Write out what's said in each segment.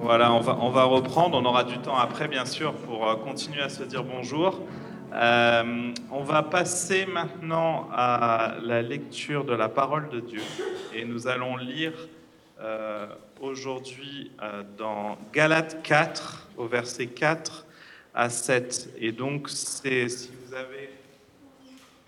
Voilà, on va, on va reprendre. On aura du temps après, bien sûr, pour euh, continuer à se dire bonjour. Euh, on va passer maintenant à la lecture de la parole de Dieu. Et nous allons lire euh, aujourd'hui dans Galates 4, au verset 4 à 7. Et donc, c'est si vous avez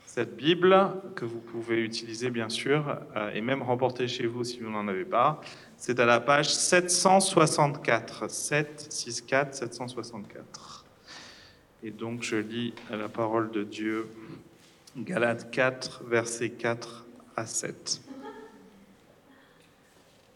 cette Bible, que vous pouvez utiliser bien sûr, et même remporter chez vous si vous n'en avez pas, c'est à la page 764. 764, 764. Et donc je lis la parole de Dieu, Galates 4, versets 4 à 7.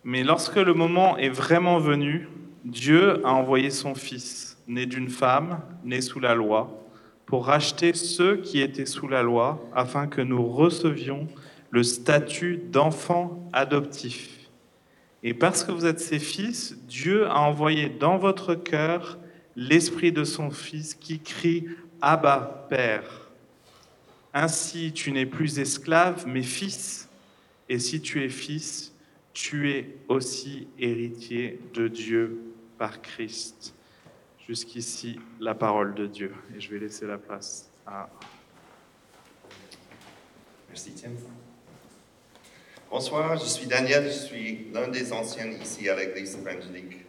Mais lorsque le moment est vraiment venu, Dieu a envoyé son Fils, né d'une femme, né sous la loi, pour racheter ceux qui étaient sous la loi, afin que nous recevions le statut d'enfants adoptifs. Et parce que vous êtes ses fils, Dieu a envoyé dans votre cœur l'esprit de son Fils qui crie Abba, Père. Ainsi, tu n'es plus esclave, mais fils. Et si tu es fils, tu es aussi héritier de Dieu par Christ. Jusqu'ici, la parole de Dieu. Et je vais laisser la place à... Merci Tim. Bonsoir, je suis Daniel, je suis l'un des anciens ici à l'église évangélique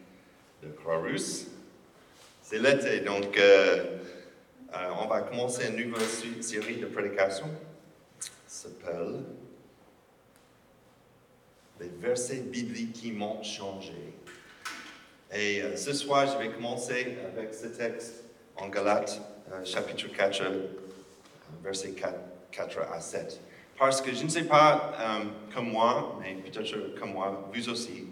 de Croix-Rousse. C'est l'été, donc euh, euh, on va commencer une nouvelle série de prédications. Ça s'appelle Les versets bibliques qui m'ont changé. Et euh, ce soir, je vais commencer avec ce texte en Galates, chapitre 4, euh, versets 4, 4 à 7. Parce que je ne sais pas, euh, comme moi, mais peut-être comme moi, vous aussi,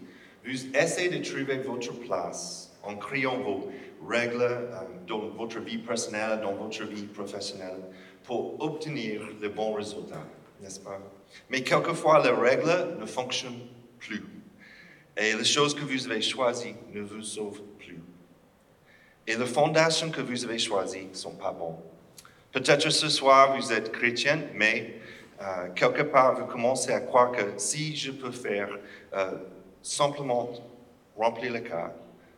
vous essayez de trouver votre place en créant vos règles euh, dans votre vie personnelle, dans votre vie professionnelle, pour obtenir de bons résultats, n'est-ce pas? Mais quelquefois, les règles ne fonctionnent plus. Et les choses que vous avez choisies ne vous sauvent plus. Et les fondations que vous avez choisies ne sont pas bonnes. Peut-être ce soir, vous êtes chrétien, mais euh, quelque part, vous commencez à croire que si je peux faire euh, simplement remplir le cas,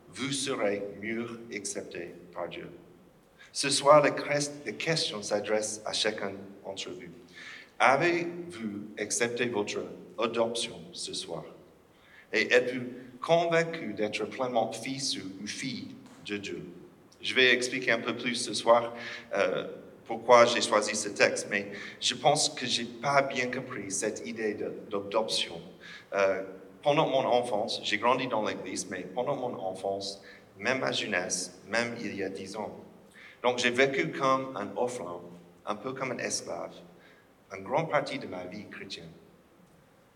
vous serez mieux accepté par Dieu. Ce soir, la, crest- la question s'adresse à chacun d'entre vous. Avez-vous accepté votre adoption ce soir? Et êtes-vous convaincu d'être pleinement fils ou fille de Dieu? Je vais expliquer un peu plus ce soir euh, pourquoi j'ai choisi ce texte, mais je pense que je n'ai pas bien compris cette idée d'adoption. Euh, pendant mon enfance, j'ai grandi dans l'Église, mais pendant mon enfance, même ma jeunesse, même il y a dix ans. Donc j'ai vécu comme un orphelin, un peu comme un esclave, une grande partie de ma vie chrétienne.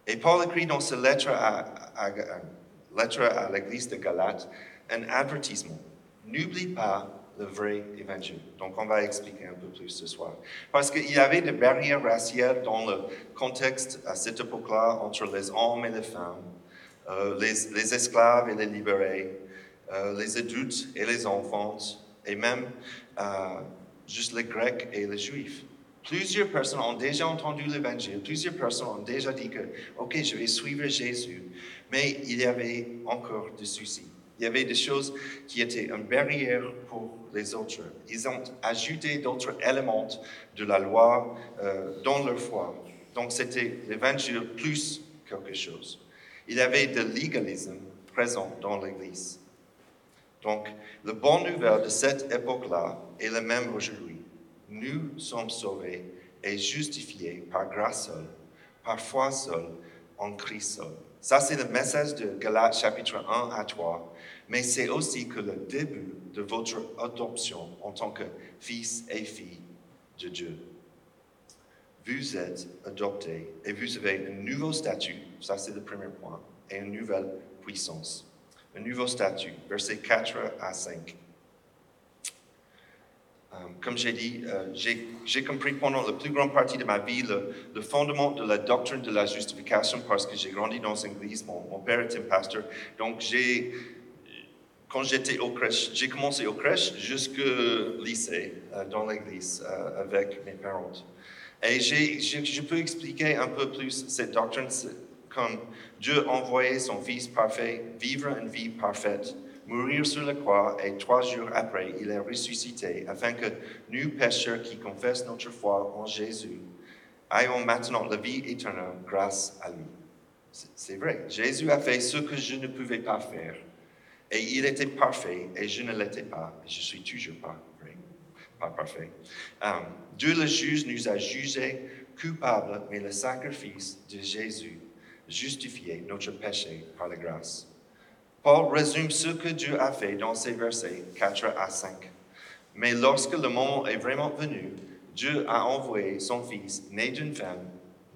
Et Paul écrit dans sa lettre à, à l'église de Galate un avertissement. N'oublie pas le vrai évangile. Donc, on va expliquer un peu plus ce soir. Parce qu'il y avait des barrières raciales dans le contexte à cette époque-là entre les hommes et les femmes, euh, les, esclaves et les libérés, euh, les adultes et les enfants, et même euh, juste les Grecs et les Juifs. Plusieurs personnes ont déjà entendu l'évangile, plusieurs personnes ont déjà dit que, OK, je vais suivre Jésus, mais il y avait encore des soucis. Il y avait des choses qui étaient une barrière pour les autres. Ils ont ajouté d'autres éléments de la loi euh, dans leur foi. Donc c'était l'évangile plus quelque chose. Il y avait de légalisme présent dans l'Église. Donc, la bonne nouvelle de cette époque-là est la même aujourd'hui. Nous sommes sauvés et justifiés par grâce seule, par foi seule, en Christ. Ça, c'est le message de Galates chapitre 1 à 3. Mais c'est aussi que le début de votre adoption en tant que fils et fille de Dieu. Vous êtes adoptés et vous avez un nouveau statut. Ça, c'est le premier point. Et une nouvelle puissance. Un nouveau statut. Versets 4 à 5. Euh, comme j'ai dit, euh, j'ai compris pendant la plus grande partie de ma vie le, fondement de la doctrine de la justification parce que j'ai grandi dans une église. Mon, père était pasteur. Donc, j'ai, quand j'étais au crèche, j'ai commencé au crèche jusqu'au lycée euh, dans l'église euh, avec mes parents. Et je peux expliquer un peu plus cette doctrine comme Dieu a envoyé son Fils parfait vivre une vie parfaite mourir sur la croix et trois jours après, il est ressuscité, afin que nous, pécheurs qui confessent notre foi en Jésus, ayons maintenant la vie éternelle grâce à lui. C'est vrai, Jésus a fait ce que je ne pouvais pas faire. Et il était parfait et je ne l'étais pas. Je suis toujours pas vrai, pas parfait. Um, Dieu le juge nous a jugés coupables, mais le sacrifice de Jésus justifiait notre péché par la grâce. Paul résume ce que Dieu a fait dans ces versets 4 à 5. Mais lorsque le moment est vraiment venu, Dieu a envoyé son Fils, né d'une femme,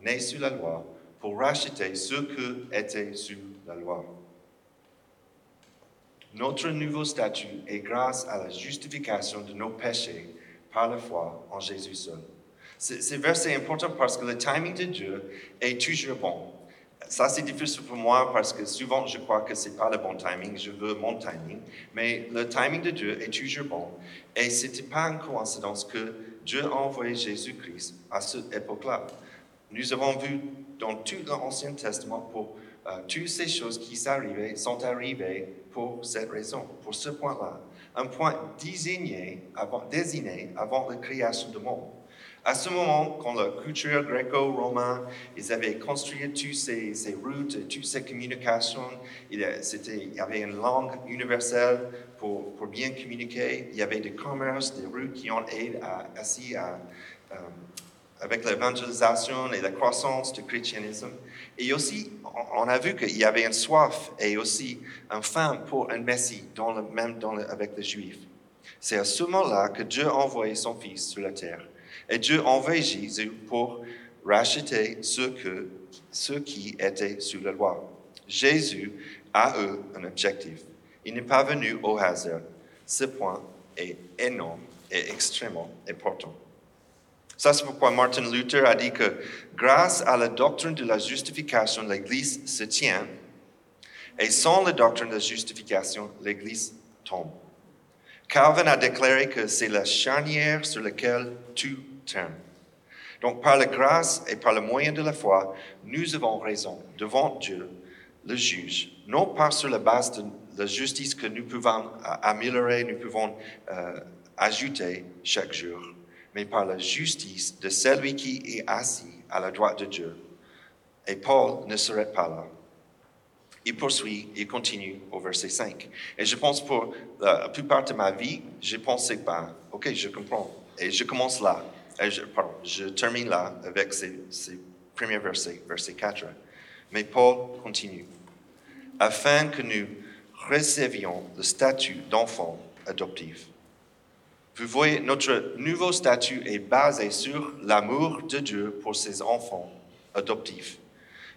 né sous la loi, pour racheter ce que était sous la loi. Notre nouveau statut est grâce à la justification de nos péchés par la foi en Jésus seul. C'est verset important parce que le timing de Dieu est toujours bon. Ça, c'est difficile pour moi parce que souvent, je crois que ce n'est pas le bon timing. Je veux mon timing. Mais le timing de Dieu est toujours bon. Et ce n'était pas une coïncidence que Dieu a envoyé Jésus-Christ à cette époque-là. Nous avons vu dans tout l'Ancien Testament pour euh, toutes ces choses qui arrivées, sont arrivées pour cette raison, pour ce point-là. Un point désigné avant, désigné avant la création du monde. À ce moment, quand la culture gréco-romaine, ils avaient construit toutes ces, ces routes, toutes ces communications, il, y avait une langue universelle pour, bien communiquer. Il y avait des commerces, des routes qui ont aidé à, euh, avec l'évangélisation et la croissance du christianisme. Et aussi, on a vu qu'il y avait une soif et aussi un faim pour un Messie, même avec les Juifs. C'est à ce moment-là que Dieu a envoyé son Fils sur la terre. Et Dieu envoyé Jésus pour racheter ceux, ceux qui étaient sous la loi. Jésus a eu un objectif. Il n'est pas venu au hasard. Ce point est énorme et extrêmement important. Ça, c'est pourquoi Martin Luther a dit que grâce à la doctrine de la justification, l'Église se tient, et sans la doctrine de la justification, l'Église tombe. Calvin a déclaré que c'est la charnière sur laquelle tout Donc, par la grâce et par le moyen de la foi, nous avons raison devant Dieu, le juge, non pas sur la base de la justice que nous pouvons améliorer, nous pouvons euh, ajouter chaque jour mais par la justice de celui qui est assis à la droite de Dieu. Et Paul ne serait pas là. Il poursuit, il continue au verset 5. Et je pense pour la plupart de ma vie, je pensais pas, ok, je comprends. Et je commence là. Et je, termine là avec ces, premiers versets, verset 4. Mais Paul continue. Afin que nous recevions le statut d'enfant adoptif. Vous voyez, notre nouveau statut est basé sur l'amour de Dieu pour ses enfants adoptifs.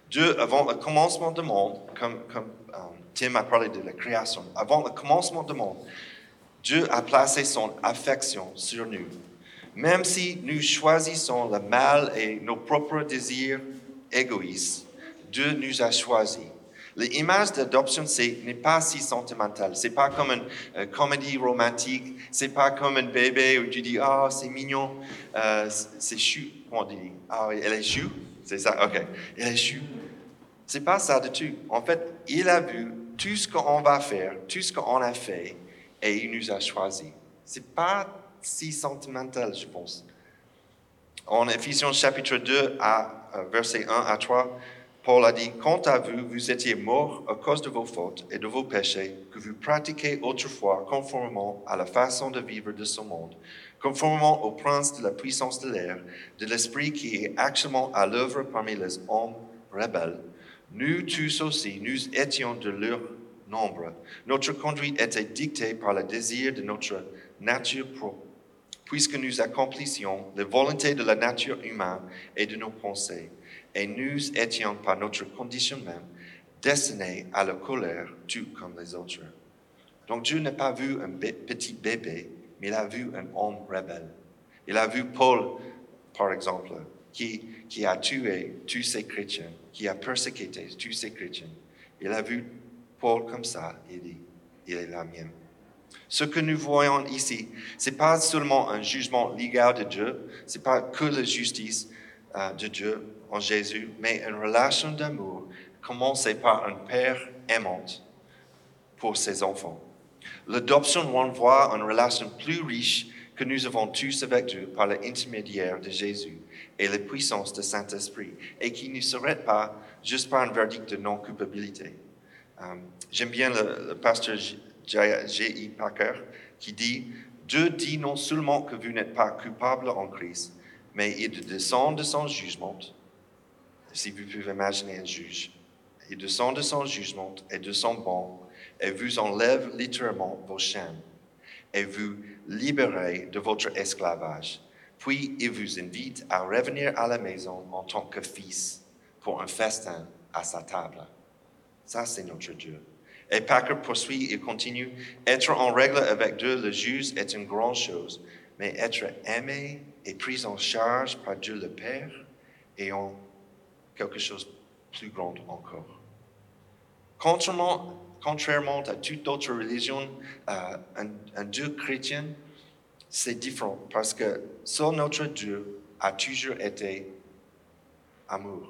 Dieu, avant le commencement du monde, comme, euh, Tim a parlé de la création, avant le commencement du monde, Dieu a placé son affection sur nous. Même si nous choisissons le mal et nos propres désirs égoïstes, Dieu nous a choisis L'image d'adoption n'est pas si sentimental. C'est pas comme une euh, comédie romantique. C'est pas comme un bébé où tu dis oh c'est mignon, euh, c'est chou. Comment on dit? Ah elle est chou? C'est ça. Ok. Elle est chou. C'est pas ça du tout. En fait, il a vu tout ce qu'on va faire, tout ce qu'on a fait, et il nous a choisi. C'est pas si sentimental, je pense. En Ephésiens chapitre 2, à, euh, verset 1 à 3, Paul a dit, quant à vous, vous étiez morts à cause de vos fautes et de vos péchés que vous pratiquez autrefois conformément à la façon de vivre de ce monde, conformément au prince de la puissance de l'air, de l'esprit qui est actuellement à l'œuvre parmi les hommes rebelles. Nous tous aussi, nous étions de leur nombre. Notre conduite était dictée par le désir de notre nature propre, puisque nous accomplissions la volonté de la nature humaine et de nos pensées et nous étions par notre condition même destinés à la colère tout comme les autres. Donc Dieu n'a pas vu un petit bébé, mais il a vu un homme rebelle. Il a vu Paul, par exemple, qui, qui a tué tous ces chrétiens, qui a persécuté tous ces chrétiens. Il a vu Paul comme ça, il dit, il est la mienne. Ce que nous voyons ici, ce n'est pas seulement un jugement légal de Dieu, ce n'est pas que la justice euh, de Dieu, en Jésus, mais une relation d'amour commencée par un père aimant pour ses enfants. L'adoption renvoie à une relation plus riche que nous avons tous avec Dieu par l'intermédiaire de Jésus et la puissance du Saint-Esprit, et qui ne s'arrête pas juste par un verdict de non-culpabilité. Euh, J'aime bien le, le pasteur J.I. Packer qui dit Dieu dit non seulement que vous n'êtes pas coupable en Christ, mais il descend de son jugement. Si vous pouvez imaginer un juge, il descend de son jugement et de son banc et vous enlève littéralement vos chaînes et vous libérez de votre esclavage. Puis il vous invite à revenir à la maison en tant que fils pour un festin à sa table. Ça, c'est notre Dieu. Et Packer poursuit et continue. Être en règle avec Dieu, le juge, est une grande chose, mais être aimé et pris en charge par Dieu le Père est en quelque chose de plus grand encore. Contrairement, à toute autre religion, euh, un, un Dieu chrétien, c'est différent parce que seul notre Dieu a toujours été amour.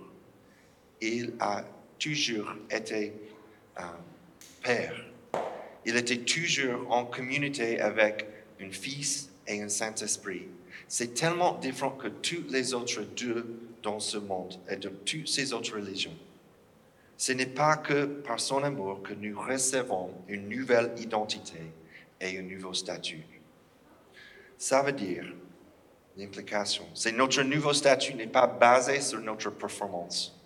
Il a toujours été euh, Il était toujours en communauté avec un Fils et un Saint-Esprit. C'est tellement différent que tous les autres dieux dans ce monde et de toutes ces autres religions. Ce n'est pas que par son amour que nous recevons une nouvelle identité et un nouveau statut. Ça veut dire, l'implication, c'est notre nouveau statut n'est pas basé sur notre performance.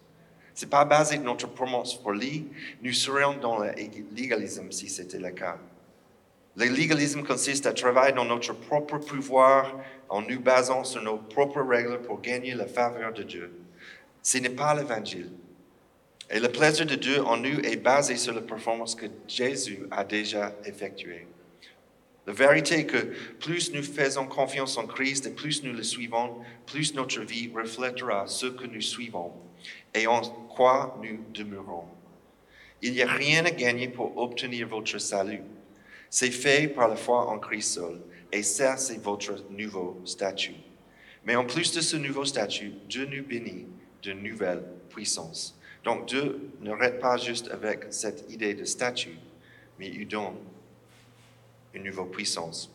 Ce n'est pas basé notre performance pour lui. Nous serions dans le légalisme si c'était le cas. Le légalisme consiste à travailler dans notre propre pouvoir en nous basant sur nos propres règles pour gagner la faveur de Dieu. Ce n'est pas l'évangile. Et le plaisir de Dieu en nous est basé sur la performance que Jésus a déjà effectuée. La vérité est que plus nous faisons confiance en Christ et plus nous le suivons, plus notre vie reflètera ce que nous suivons et en quoi nous demeurons? Il n'y a rien à gagner pour obtenir votre salut. C'est fait par la foi en Christ seul, et ça, c'est votre nouveau statut. Mais en plus de ce nouveau statut, Dieu nous bénit de nouvelles puissances. Donc Dieu n'arrête pas juste avec cette idée de statut, mais il donne une nouvelle puissance.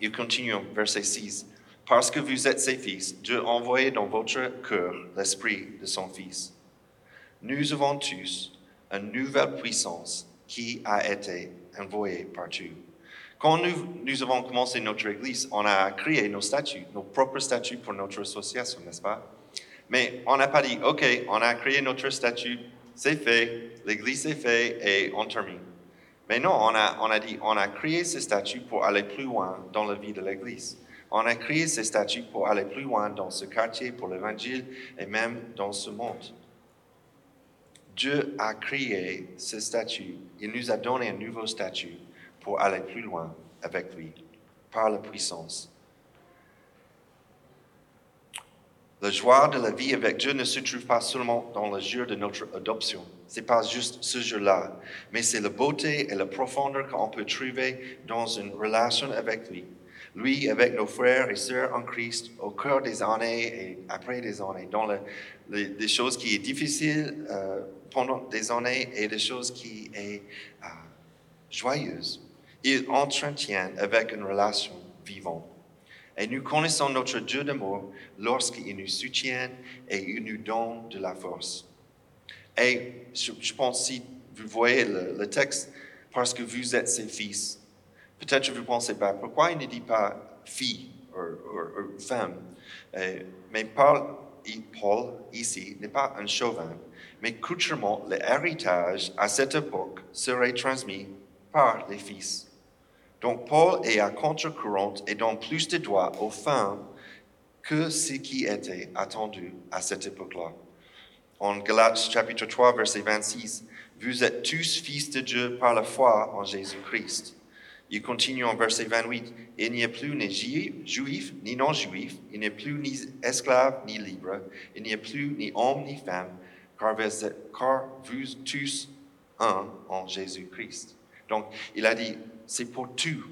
Il continue en verset 6. Parce que vous êtes ses fils, Dieu a envoyé dans votre cœur l'esprit de son Fils. Nous avons tous une nouvelle puissance qui a été envoyée par Dieu. Quand nous, avons commencé notre Église, on a créé nos statuts, nos propres statuts pour notre association, n'est-ce pas? Mais on n'a pas dit, OK, on a créé notre statut, c'est fait, l'Église est fait et on termine. Mais non, on a, on a dit, on a créé ce statut pour aller plus loin dans la vie de l'Église. On a créé ces statuts pour aller plus loin dans ce quartier, pour l'Évangile et même dans ce monde. Dieu a créé ce statut. Il nous a donné un nouveau statut pour aller plus loin avec lui, par la puissance. La joie de la vie avec Dieu ne se trouve pas seulement dans le jour de notre adoption. C'est pas juste ce jour-là, mais c'est la beauté et la profondeur qu'on peut trouver dans une relation avec lui. Lui, avec nos frères et sœurs en Christ, au cœur des années et après des années, dans le, les, choses qui sont difficiles euh, pendant des années et des choses qui sont euh, joyeuses. Il entretient avec une relation vivante. Et nous connaissons notre Dieu d'amour lorsqu'il nous soutient et il nous donne de la force. Et je, je pense, si vous voyez le, texte, parce que vous êtes ses fils, peut-être vous pensez pas, pourquoi il ne dit pas fille ou, femme? Et, mais Paul, ici n'est pas un chauvin, mais coutumièrement, l'héritage à cette époque serait transmis par les fils. Donc Paul est à contre-courant et donne plus de droits aux femmes que ce qui était attendu à cette époque-là. En Galates chapitre 3, verset 26, vous êtes tous fils de Dieu par la foi en Jésus-Christ. Il continue en verset 28, il n'y a plus ni juif ni non-juif, il n'y a plus ni esclave ni libre, il n'y a plus ni homme ni femme, car vous tous un en Jésus-Christ. Donc, il a dit, c'est pour tout.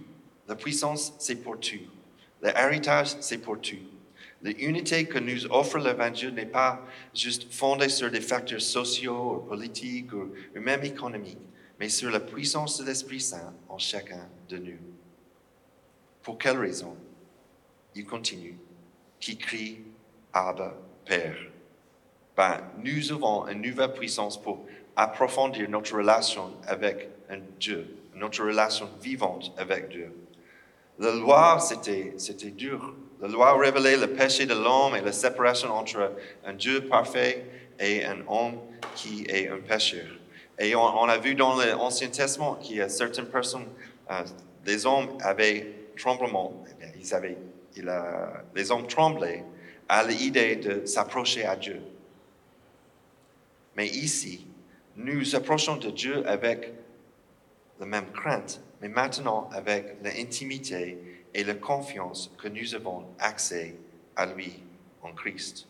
La puissance, c'est pour tout. L'héritage, c'est pour tout. L'unité que nous offre l'Évangile n'est pas juste fondée sur des facteurs sociaux ou politiques ou même économiques, mais sur la puissance de l'Esprit Saint en chacun de nous. Pour quelle raison Il continue, qui crie Abba, Père? Ben, nous avons une nouvelle puissance pour approfondir notre relation avec Dieu, notre relation vivante avec Dieu. La loi, c'était dur. La loi révélait le péché de l'homme et la séparation entre un Dieu parfait et un homme qui est un pécheur. Et on, a vu dans l'Ancien Testament qu'il y a certaines personnes, euh, les hommes avaient tremblement, eh ils avaient, les hommes tremblaient à l'idée de s'approcher à Dieu. Mais ici, nous approchons de Dieu avec la même crainte, mais maintenant avec l'intimité et la confiance que nous avons accès à lui en Christ.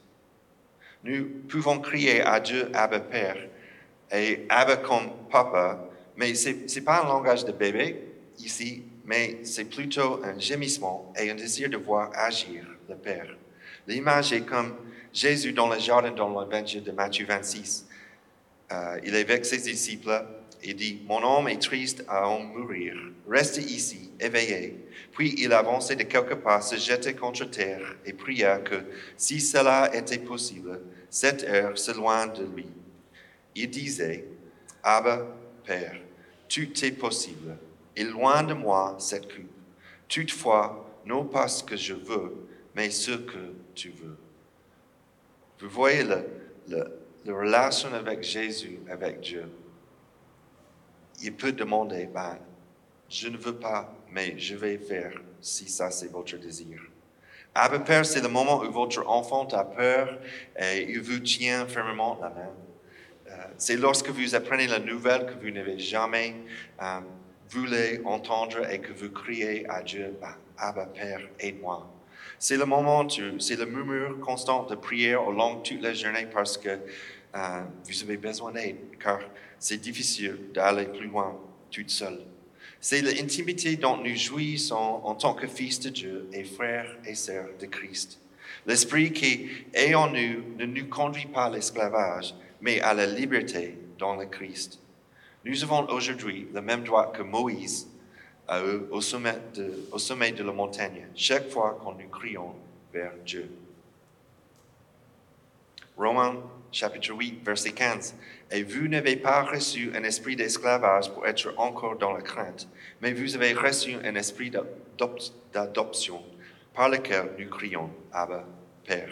Nous pouvons crier à Dieu Abba Père et Abba comme Papa, mais ce n'est pas un langage de bébé ici, mais c'est plutôt un gémissement et un désir de voir agir le Père. L'image est comme Jésus dans le jardin dans l'évangile de Matthieu 26. Euh, il est avec ses disciples et dit, Mon homme est triste à en mourir. Restez ici, éveillé. Puis il avançait de quelques pas, se jetait contre terre et pria que, si cela était possible, cette heure s'éloigne de lui. Il disait, Abba, Père, tout est possible, loin de moi cette coupe. Toutefois, non pas ce que je veux, mais ce que tu veux. Vous voyez la relation avec Jésus, avec Dieu. Il peut demander, ben, je ne veux pas, mais je vais faire si ça c'est votre désir. Abba Père, c'est le moment où votre enfant a peur et il vous tient fermement la main. Euh, c'est lorsque vous apprenez la nouvelle que vous n'avez jamais euh, voulu entendre et que vous criez à Dieu, ben, Abba Père, aide-moi. C'est le moment, c'est le murmure constant de prière au long de toute la journée parce que euh, vous avez besoin d'aide, car c'est difficile d'aller plus loin toute seule. C'est l'intimité dont nous jouissons en tant que fils de Dieu et frères et sœurs de Christ. L'esprit qui est en nous ne nous conduit pas à l'esclavage, mais à la liberté dans le Christ. Nous avons aujourd'hui le même droit que Moïse au, sommet de, au sommet de la montagne, chaque fois qu'on nous crions vers Dieu. Romains chapitre 8, verset 15. Et vous n'avez pas reçu un esprit d'esclavage pour être encore dans la crainte, mais vous avez reçu un esprit d'adoption par lequel nous crions Abba, Père.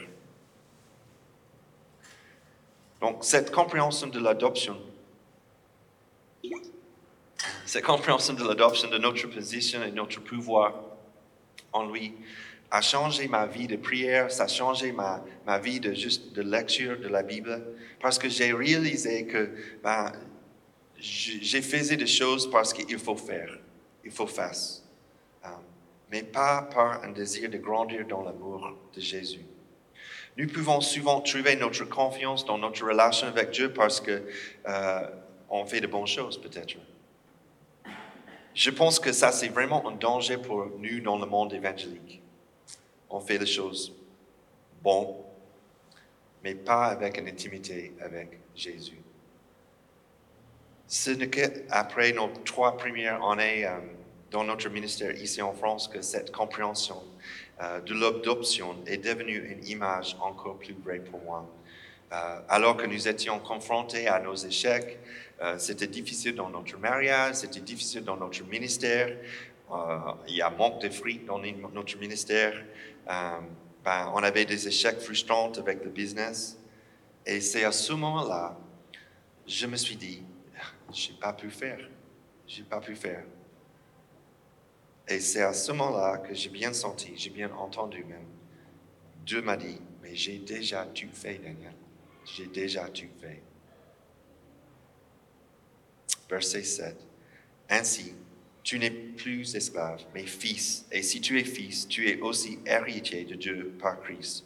Donc, cette compréhension de l'adoption, cette compréhension de l'adoption de notre position et notre pouvoir en lui, a changé ma vie de prière, ça a changé ma, ma vie de juste de lecture de la Bible, parce que j'ai réalisé que ben, j'ai fait des choses parce qu'il faut faire, il faut faire, um, mais pas par un désir de grandir dans l'amour de Jésus. Nous pouvons souvent trouver notre confiance dans notre relation avec Dieu parce que euh, fait de bonnes choses peut-être. Je pense que ça c'est vraiment un danger pour nous dans le monde évangélique on fait les choses bon, mais pas avec une intimité avec Jésus. Ce n'est qu'après nos trois premières années euh, dans notre ministère ici en France que cette compréhension euh, de l'adoption est devenue une image encore plus vraie pour moi. Euh, alors que nous étions confrontés à nos échecs, c'était difficile dans notre mariage, c'était difficile dans notre ministère, il y a manque de fruits dans notre ministère, euh, ben, on avait des échecs frustrants avec le business. Et c'est à ce moment-là, je me suis dit, je n'ai pas pu faire. Je n'ai pas pu faire. Et c'est à ce moment-là que j'ai bien senti, j'ai bien entendu même. Dieu m'a dit, mais j'ai déjà tout fait, Daniel. J'ai déjà tout fait. Verset 7. Ainsi, tu n'es plus esclave, mais fils. Et si tu es fils, tu es aussi héritier de Dieu par Christ.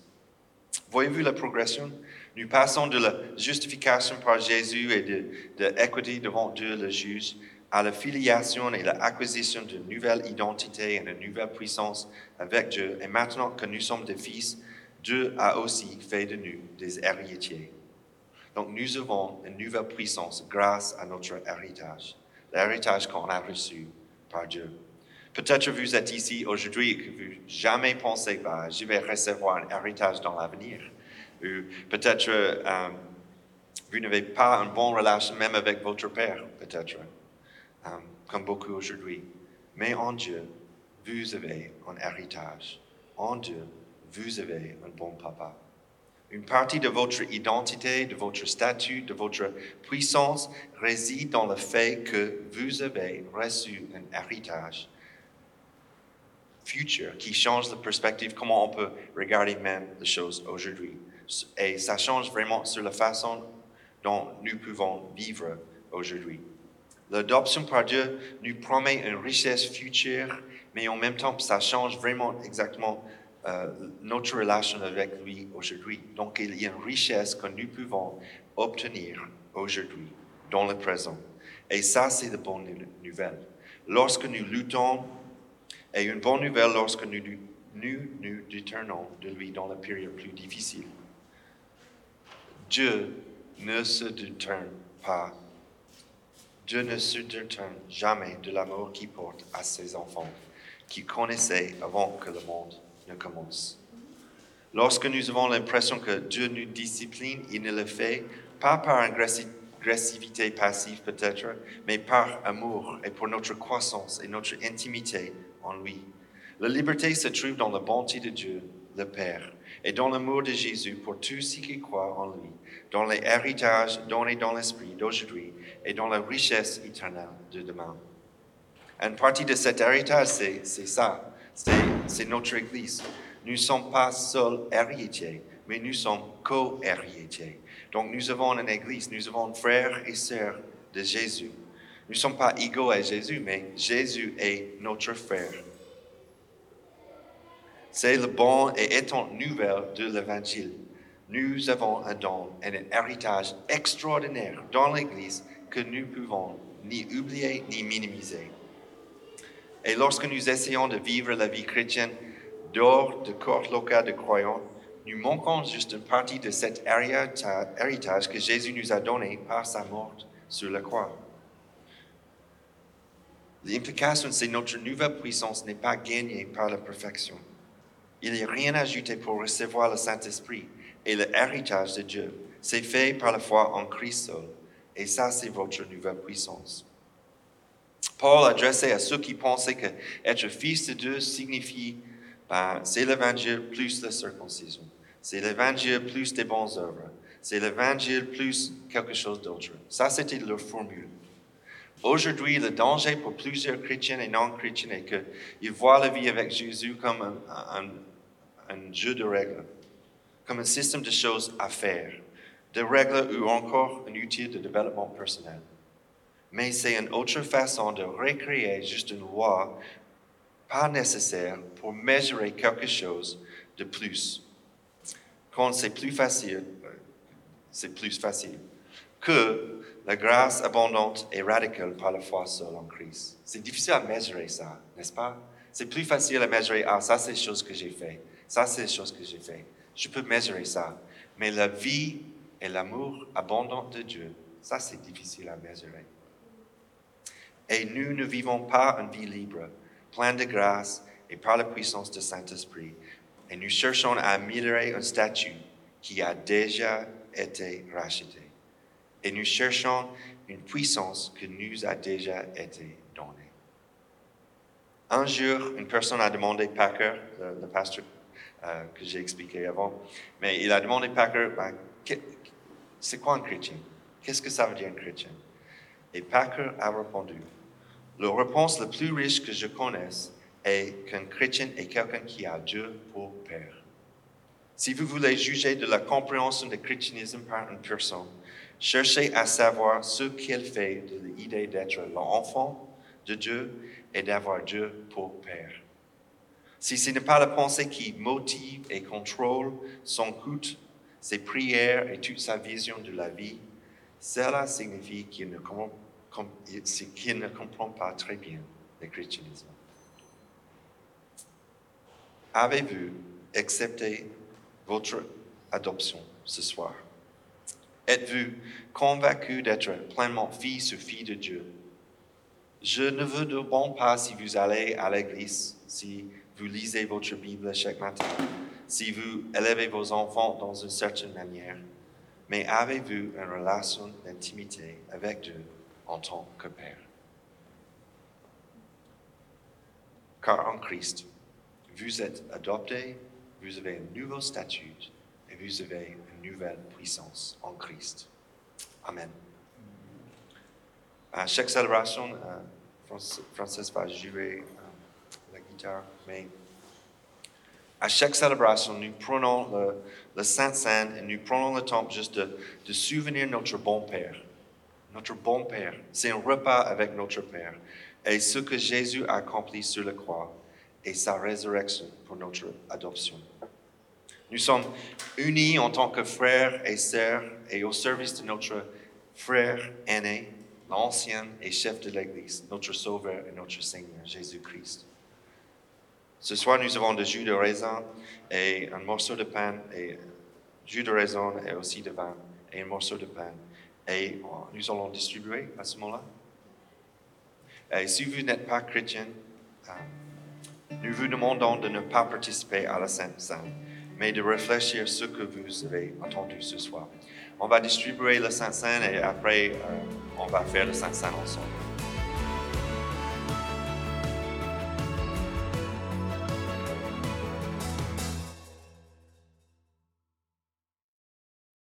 Voyez-vous la progression? Nous passons de la justification par Jésus et de, l'équité devant Dieu le juge à la filiation et l'acquisition de nouvelle identité et de nouvelle puissance avec Dieu. Et maintenant que nous sommes des fils, Dieu a aussi fait de nous des héritiers. Donc nous avons une nouvelle puissance grâce à notre héritage. l'héritage qu'on a reçu par Dieu. Peut-être vous êtes ici aujourd'hui et que vous jamais pensé, bah, je vais recevoir un héritage dans l'avenir. Ou peut-être euh, vous n'avez pas une bonne relation même avec votre père, peut-être, euh, comme beaucoup aujourd'hui. Mais en Dieu, vous avez un héritage. En Dieu, vous avez un bon papa. Une partie de votre identité, de votre statut, de votre puissance réside dans le fait que vous avez reçu un héritage futur qui change la perspective, comment on peut regarder même les choses aujourd'hui. Et ça change vraiment sur la façon dont nous pouvons vivre aujourd'hui. L'adoption par Dieu nous promet une richesse future, mais en même temps, ça change vraiment exactement euh, notre relation avec lui aujourd'hui. Donc, il y a une richesse que nous pouvons obtenir aujourd'hui, dans le présent. Et ça, c'est la bonne nouvelle. Lorsque nous luttons, et une bonne nouvelle lorsque nous nous, nous détournons de lui dans la période plus difficile. Dieu ne se détourne pas. Dieu ne se détourne jamais de l'amour qu'il porte à ses enfants, qu'il connaissait avant que le monde commence. Lorsque nous avons l'impression que Dieu nous discipline, il ne le fait pas par agressivité passive peut-être, mais par amour et pour notre croissance et notre intimité en lui. La liberté se trouve dans la bonté de Dieu, le Père, et dans l'amour de Jésus pour tous ceux qui croient en lui, dans les héritages donnés dans l'Esprit d'aujourd'hui et dans la richesse éternelle de demain. Une partie de cet héritage, c'est ça, c'est notre Église. Nous ne sommes pas seuls héritiers, mais nous sommes co-héritiers. Donc nous avons une Église, nous avons frères et sœurs de Jésus. Nous ne sommes pas égaux à Jésus, mais Jésus est notre frère. C'est le bon et étonnant nouvelle de l'Évangile. Nous avons un don et un héritage extraordinaire dans l'Église que nous pouvons ni oublier ni minimiser. Et lorsque nous essayons de vivre la vie chrétienne dehors de corps local de croyants, nous manquons juste une partie de cet héritage que Jésus nous a donné par sa mort sur la croix. L'implication, c'est notre nouvelle puissance n'est pas gagnée par la perfection. Il n'y a rien ajouté pour recevoir le Saint-Esprit et l'héritage de Dieu. C'est fait par la foi en Christ seul. Et ça, c'est votre nouvelle puissance. Paul adressait à ceux qui pensaient que être fils de Dieu signifie, ben, c'est l'évangile plus la circoncision. C'est l'évangile plus des bonnes œuvres. C'est l'évangile plus quelque chose d'autre. Ça, c'était leur formule. Aujourd'hui, le danger pour plusieurs chrétiens et non-chrétiens est qu'ils voient la vie avec Jésus comme un, un, jeu de règles, comme un système de choses à faire, de règles ou encore un outil de développement personnel mais c'est une autre façon de recréer juste une loi pas nécessaire pour mesurer quelque chose de plus. Quand c'est plus facile, c'est plus facile que la grâce abondante et radicale par la foi seule en Christ. C'est difficile à mesurer ça, n'est-ce pas? C'est plus facile à mesurer, ah, ça c'est les choses que j'ai fait, ça c'est les choses que j'ai fait. Je peux mesurer ça. Mais la vie et l'amour abondant de Dieu, ça c'est difficile à mesurer. Et nous ne vivons pas une vie libre, pleine de grâce et par la puissance du Saint-Esprit. Et nous cherchons à améliorer un statut qui a déjà été racheté. Et nous cherchons une puissance qui nous a déjà été donnée. Un jour, une personne a demandé Packer, le, pasteur euh, que j'ai expliqué avant, mais il a demandé Packer, ben, c'est quoi un chrétien? Qu'est-ce que ça veut dire un chrétien? Et Packer a répondu, la réponse la plus riche que je connaisse est qu'un chrétien est quelqu'un qui a Dieu pour Père. Si vous voulez juger de la compréhension du christianisme par une personne, cherchez à savoir ce qu'elle fait de l'idée d'être l'enfant de Dieu et d'avoir Dieu pour Père. Si ce n'est pas la pensée qui motive et contrôle son culte, ses prières et toute sa vision de la vie, cela signifie qu'il ne comprend pas très bien le christianisme. Avez-vous accepté votre adoption ce soir? Êtes-vous convaincu d'être pleinement fils ou fille de Dieu? Je ne vous demande pas si vous allez à l'église, si vous lisez votre Bible chaque matin, si vous élevez vos enfants dans une certaine manière, mais avez-vous une relation d'intimité avec Dieu en tant que Père? Car en Christ, vous êtes adoptés, vous avez un nouveau statut et vous avez une nouvelle puissance en Christ. Amen. À chaque célébration, euh, Francis va jouer mais à chaque célébration, nous prenons le, le Saint-Saint et nous prenons le temps juste de souvenir notre bon Père. Notre bon Père. C'est un repas avec notre Père. Et ce que Jésus a accompli sur la croix et sa résurrection pour notre adoption. Nous sommes unis en tant que frères et sœurs et au service de notre frère aîné, l'ancien et chef de l'Église, notre Sauveur et notre Seigneur, Jésus-Christ. Ce soir, nous avons du jus de raisin et un morceau de pain, et jus de raisin et aussi de vin, et un morceau de pain. Et nous allons distribuer à ce moment-là. Et si vous n'êtes pas chrétien, euh, nous vous demandons de ne pas participer à la Sainte Sainte, mais de réfléchir ce que vous avez entendu ce soir. On va distribuer le Saint Saint et après, euh, on va faire le Saint Saint ensemble.